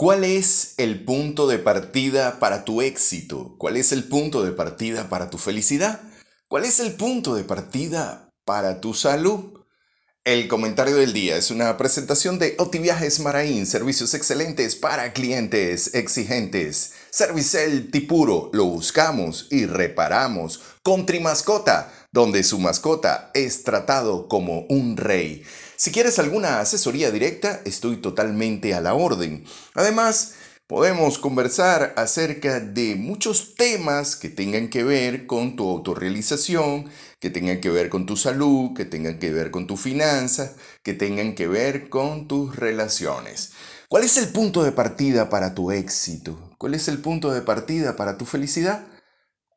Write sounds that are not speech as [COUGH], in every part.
¿Cuál es el punto de partida para tu éxito? ¿Cuál es el punto de partida para tu felicidad? ¿Cuál es el punto de partida para tu salud? El comentario del día es una presentación de Otiviajes Maraín, servicios excelentes para clientes exigentes. Servicel Tipuro, lo buscamos y reparamos. Country Mascota, donde su mascota es tratado como un rey. Si quieres alguna asesoría directa, estoy totalmente a la orden. Además, podemos conversar acerca de muchos temas que tengan que ver con tu autorrealización, que tengan que ver con tu salud, que tengan que ver con tu finanzas, que tengan que ver con tus relaciones. ¿Cuál es el punto de partida para tu éxito? ¿Cuál es el punto de partida para tu felicidad?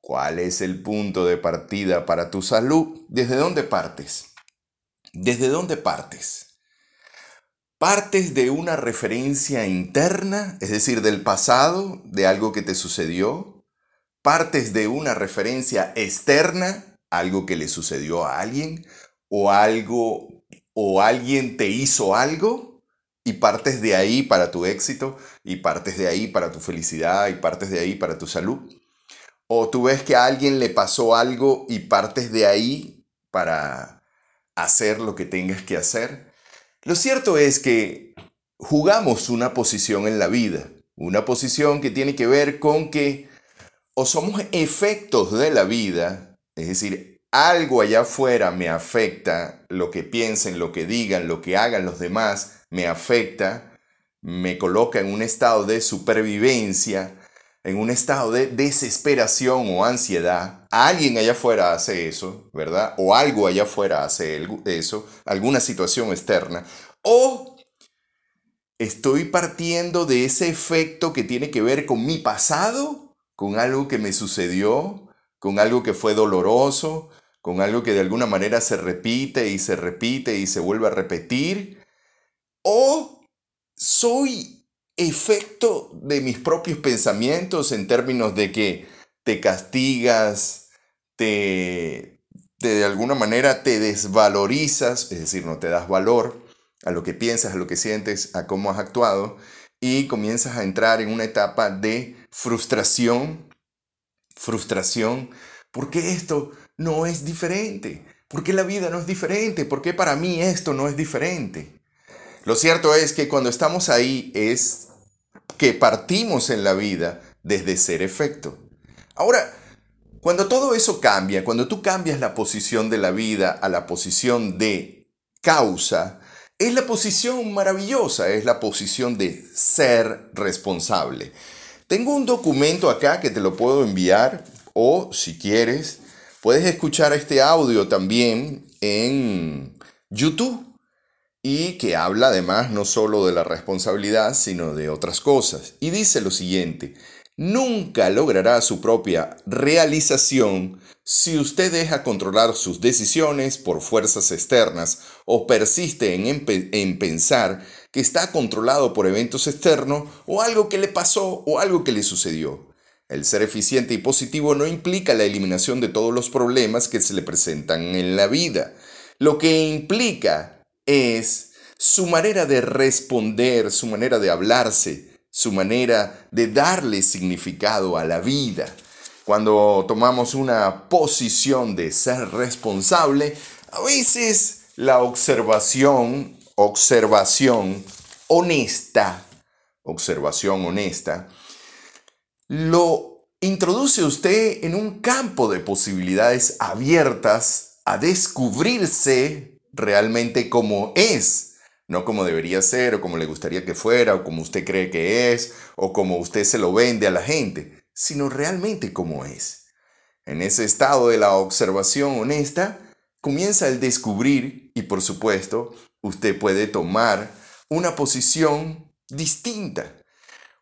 ¿Cuál es el punto de partida para tu salud? ¿Desde dónde partes? ¿Desde dónde partes? Partes de una referencia interna, es decir, del pasado, de algo que te sucedió. Partes de una referencia externa, algo que le sucedió a alguien, o algo, o alguien te hizo algo, y partes de ahí para tu éxito, y partes de ahí para tu felicidad, y partes de ahí para tu salud. O tú ves que a alguien le pasó algo y partes de ahí para hacer lo que tengas que hacer. Lo cierto es que jugamos una posición en la vida, una posición que tiene que ver con que o somos efectos de la vida, es decir, algo allá afuera me afecta, lo que piensen, lo que digan, lo que hagan los demás me afecta, me coloca en un estado de supervivencia, en un estado de desesperación o ansiedad, alguien allá afuera hace eso, ¿verdad? O algo allá afuera hace eso, alguna situación externa, o estoy partiendo de ese efecto que tiene que ver con mi pasado, con algo que me sucedió, con algo que fue doloroso, con algo que de alguna manera se repite y se repite y se vuelve a repetir, o soy efecto de mis propios pensamientos en términos de que te castigas, te, de alguna manera te desvalorizas, es decir, no te das valor a lo que piensas, a lo que sientes, a cómo has actuado, y comienzas a entrar en una etapa de frustración, frustración, porque esto no es diferente, porque la vida no es diferente, porque para mí esto no es diferente. Lo cierto es que cuando estamos ahí es que partimos en la vida desde ser efecto. Ahora, cuando todo eso cambia, cuando tú cambias la posición de la vida a la posición de causa, es la posición maravillosa, es la posición de ser responsable. Tengo un documento acá que te lo puedo enviar o si quieres, puedes escuchar este audio también en YouTube y que habla además no solo de la responsabilidad, sino de otras cosas. Y dice lo siguiente, nunca logrará su propia realización si usted deja controlar sus decisiones por fuerzas externas o persiste en, en, pensar que está controlado por eventos externos o algo que le pasó o algo que le sucedió. El ser eficiente y positivo no implica la eliminación de todos los problemas que se le presentan en la vida. Lo que implica es su manera de responder, su manera de hablarse, su manera de darle significado a la vida. Cuando tomamos una posición de ser responsable, a veces la observación, observación honesta, observación honesta, lo introduce usted en un campo de posibilidades abiertas a descubrirse realmente como es, no como debería ser o como le gustaría que fuera o como usted cree que es o como usted se lo vende a la gente, sino realmente como es. En ese estado de la observación honesta, comienza el descubrir y por supuesto usted puede tomar una posición distinta.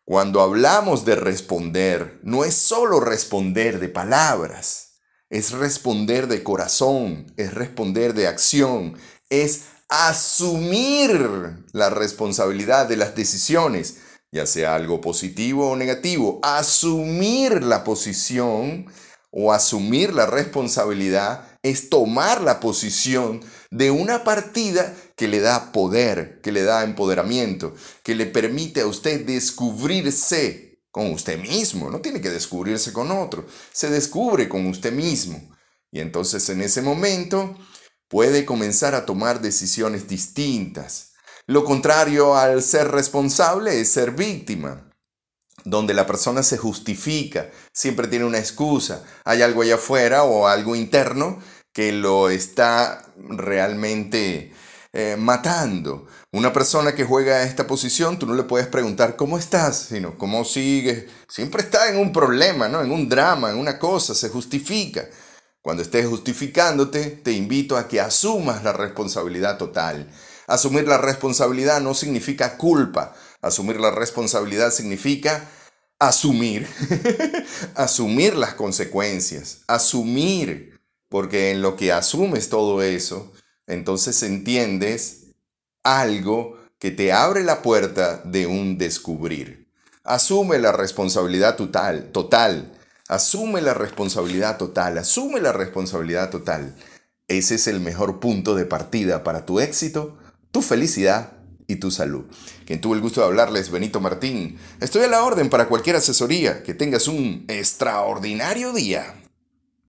Cuando hablamos de responder, no es solo responder de palabras, es responder de corazón, es responder de acción, es asumir la responsabilidad de las decisiones, ya sea algo positivo o negativo, asumir la posición o asumir la responsabilidad es tomar la posición de una partida que le da poder, que le da empoderamiento, que le permite a usted descubrirse con usted mismo. No tiene que descubrirse con otro, se descubre con usted mismo. Y entonces en ese momento puede comenzar a tomar decisiones distintas. Lo contrario al ser responsable es ser víctima donde la persona se justifica, siempre tiene una excusa, hay algo allá afuera o algo interno que lo está realmente eh, matando. Una persona que juega a esta posición, tú no le puedes preguntar cómo estás, sino cómo sigues. Siempre está en un problema, ¿no? En un drama, en una cosa, se justifica. Cuando estés justificándote, te invito a que asumas la responsabilidad total. Asumir la responsabilidad no significa culpa. Asumir la responsabilidad significa asumir, [LAUGHS] asumir las consecuencias, asumir, porque en lo que asumes todo eso, entonces entiendes algo que te abre la puerta de un descubrir. Asume la responsabilidad total, total. Asume la responsabilidad total, asume la responsabilidad total. Ese es el mejor punto de partida para tu éxito, tu felicidad y tu salud. Quien tuvo el gusto de hablarles, Benito Martín. Estoy a la orden para cualquier asesoría. Que tengas un extraordinario día.